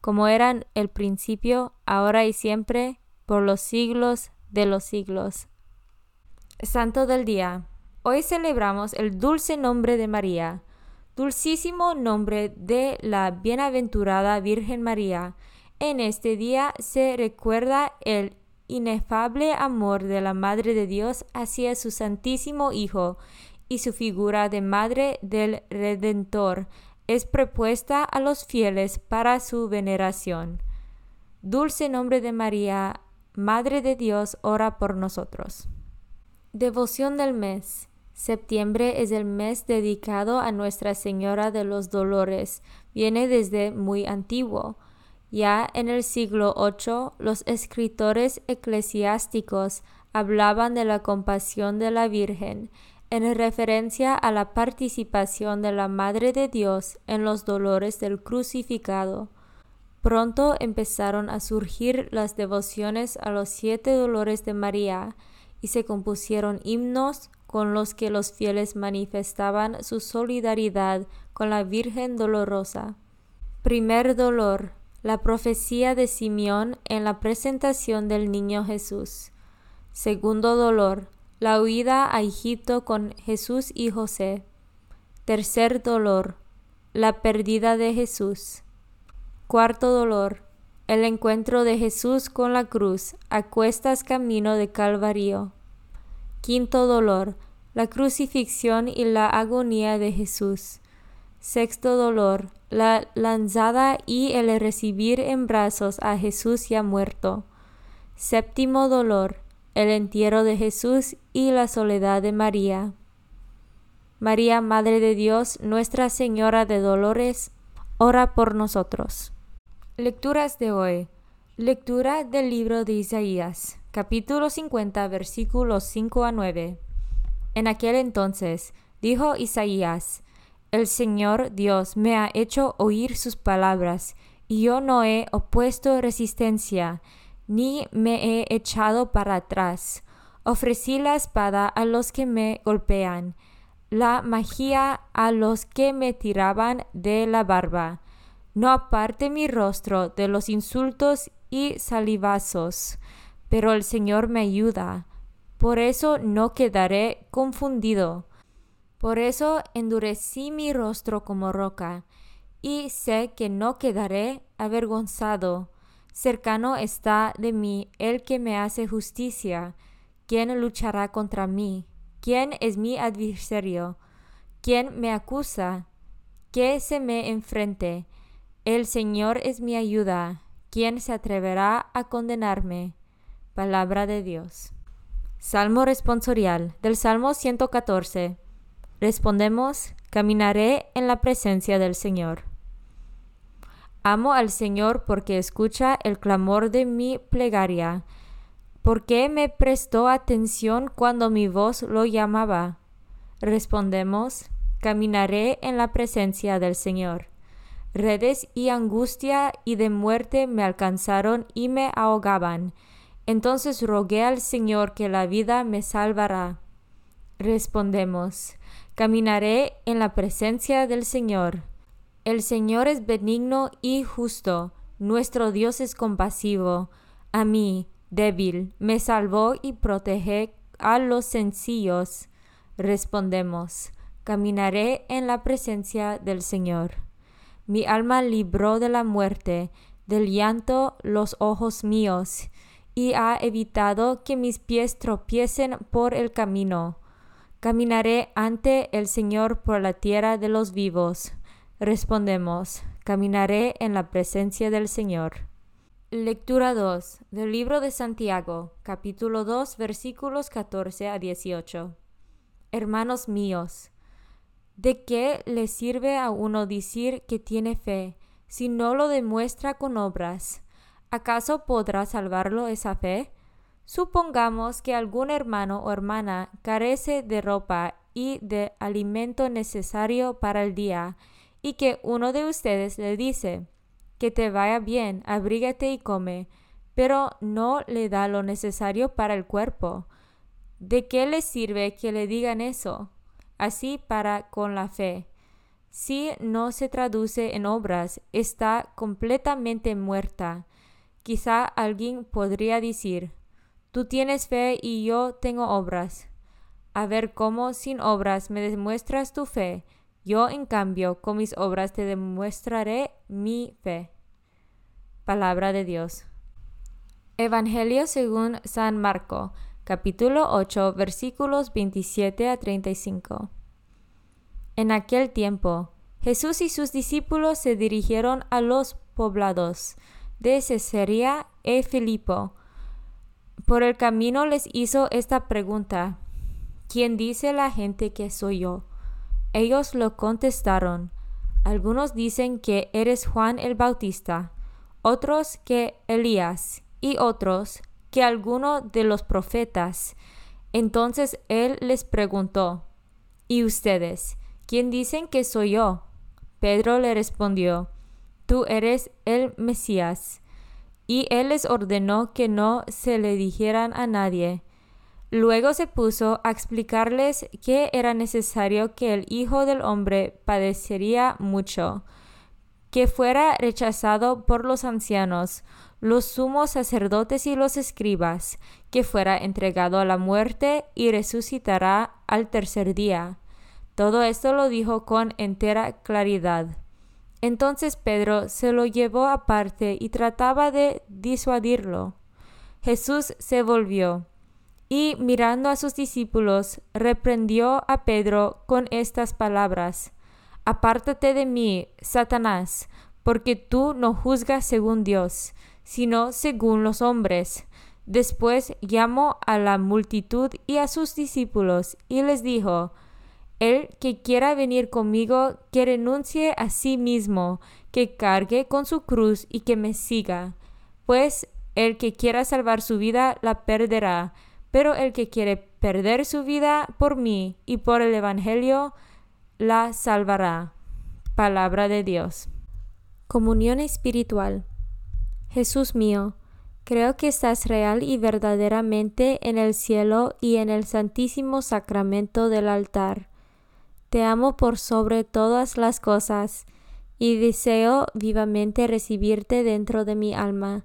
como eran el principio, ahora y siempre, por los siglos de los siglos. Santo del Día. Hoy celebramos el dulce nombre de María, dulcísimo nombre de la bienaventurada Virgen María. En este día se recuerda el inefable amor de la Madre de Dios hacia su Santísimo Hijo y su figura de Madre del Redentor, es propuesta a los fieles para su veneración. Dulce nombre de María, Madre de Dios, ora por nosotros. Devoción del mes. Septiembre es el mes dedicado a Nuestra Señora de los Dolores. Viene desde muy antiguo. Ya en el siglo VIII los escritores eclesiásticos hablaban de la compasión de la Virgen en referencia a la participación de la Madre de Dios en los dolores del crucificado. Pronto empezaron a surgir las devociones a los siete dolores de María y se compusieron himnos con los que los fieles manifestaban su solidaridad con la Virgen Dolorosa. Primer dolor, la profecía de Simeón en la presentación del niño Jesús. Segundo dolor, la huida a Egipto con Jesús y José. Tercer dolor, la pérdida de Jesús. Cuarto dolor, el encuentro de Jesús con la cruz a cuestas camino de Calvario. Quinto dolor, la crucifixión y la agonía de Jesús. Sexto dolor, la lanzada y el recibir en brazos a Jesús ya muerto. Séptimo dolor, el entierro de Jesús y la soledad de María. María, Madre de Dios, Nuestra Señora de Dolores, ora por nosotros. Lecturas de hoy. Lectura del libro de Isaías, capítulo 50, versículos 5 a 9. En aquel entonces, dijo Isaías, El Señor Dios me ha hecho oír sus palabras, y yo no he opuesto resistencia, ni me he echado para atrás. Ofrecí la espada a los que me golpean, la magia a los que me tiraban de la barba. No aparte mi rostro de los insultos y salivazos, pero el Señor me ayuda. Por eso no quedaré confundido. Por eso endurecí mi rostro como roca, y sé que no quedaré avergonzado. Cercano está de mí el que me hace justicia. ¿Quién luchará contra mí? ¿Quién es mi adversario? ¿Quién me acusa? ¿Qué se me enfrente? El Señor es mi ayuda. ¿Quién se atreverá a condenarme? Palabra de Dios. Salmo responsorial del Salmo 114. Respondemos, caminaré en la presencia del Señor. Amo al Señor porque escucha el clamor de mi plegaria, porque me prestó atención cuando mi voz lo llamaba. Respondemos, caminaré en la presencia del Señor. Redes y angustia y de muerte me alcanzaron y me ahogaban. Entonces rogué al Señor que la vida me salvará. Respondemos, Caminaré en la presencia del Señor. El Señor es benigno y justo, nuestro Dios es compasivo. A mí, débil, me salvó y protege a los sencillos. Respondemos, caminaré en la presencia del Señor. Mi alma libró de la muerte, del llanto los ojos míos, y ha evitado que mis pies tropiecen por el camino. Caminaré ante el Señor por la tierra de los vivos. Respondemos, caminaré en la presencia del Señor. Lectura 2 del libro de Santiago, capítulo 2, versículos 14 a 18. Hermanos míos, ¿de qué le sirve a uno decir que tiene fe si no lo demuestra con obras? ¿Acaso podrá salvarlo esa fe? Supongamos que algún hermano o hermana carece de ropa y de alimento necesario para el día, y que uno de ustedes le dice, que te vaya bien, abrígate y come, pero no le da lo necesario para el cuerpo. ¿De qué le sirve que le digan eso? Así para con la fe. Si no se traduce en obras, está completamente muerta. Quizá alguien podría decir, Tú tienes fe y yo tengo obras. A ver cómo sin obras me demuestras tu fe. Yo, en cambio, con mis obras te demostraré mi fe. Palabra de Dios. Evangelio según San Marco, capítulo 8, versículos 27 a 35. En aquel tiempo, Jesús y sus discípulos se dirigieron a los poblados de Cesarea e Filipo por el camino les hizo esta pregunta, ¿quién dice la gente que soy yo? Ellos lo contestaron, algunos dicen que eres Juan el Bautista, otros que Elías y otros que alguno de los profetas. Entonces él les preguntó, ¿y ustedes? ¿Quién dicen que soy yo? Pedro le respondió, Tú eres el Mesías y él les ordenó que no se le dijeran a nadie. Luego se puso a explicarles que era necesario que el Hijo del Hombre padecería mucho, que fuera rechazado por los ancianos, los sumos sacerdotes y los escribas, que fuera entregado a la muerte y resucitará al tercer día. Todo esto lo dijo con entera claridad. Entonces Pedro se lo llevó aparte y trataba de disuadirlo. Jesús se volvió y mirando a sus discípulos, reprendió a Pedro con estas palabras. Apártate de mí, Satanás, porque tú no juzgas según Dios, sino según los hombres. Después llamó a la multitud y a sus discípulos y les dijo, el que quiera venir conmigo, que renuncie a sí mismo, que cargue con su cruz y que me siga. Pues el que quiera salvar su vida la perderá, pero el que quiere perder su vida por mí y por el Evangelio la salvará. Palabra de Dios. Comunión espiritual. Jesús mío, creo que estás real y verdaderamente en el cielo y en el santísimo sacramento del altar. Te amo por sobre todas las cosas y deseo vivamente recibirte dentro de mi alma,